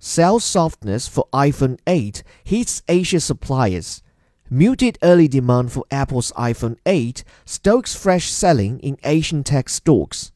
Sales softness for iPhone 8 hits Asia suppliers. Muted early demand for Apple's iPhone 8 stokes fresh selling in Asian tech stocks.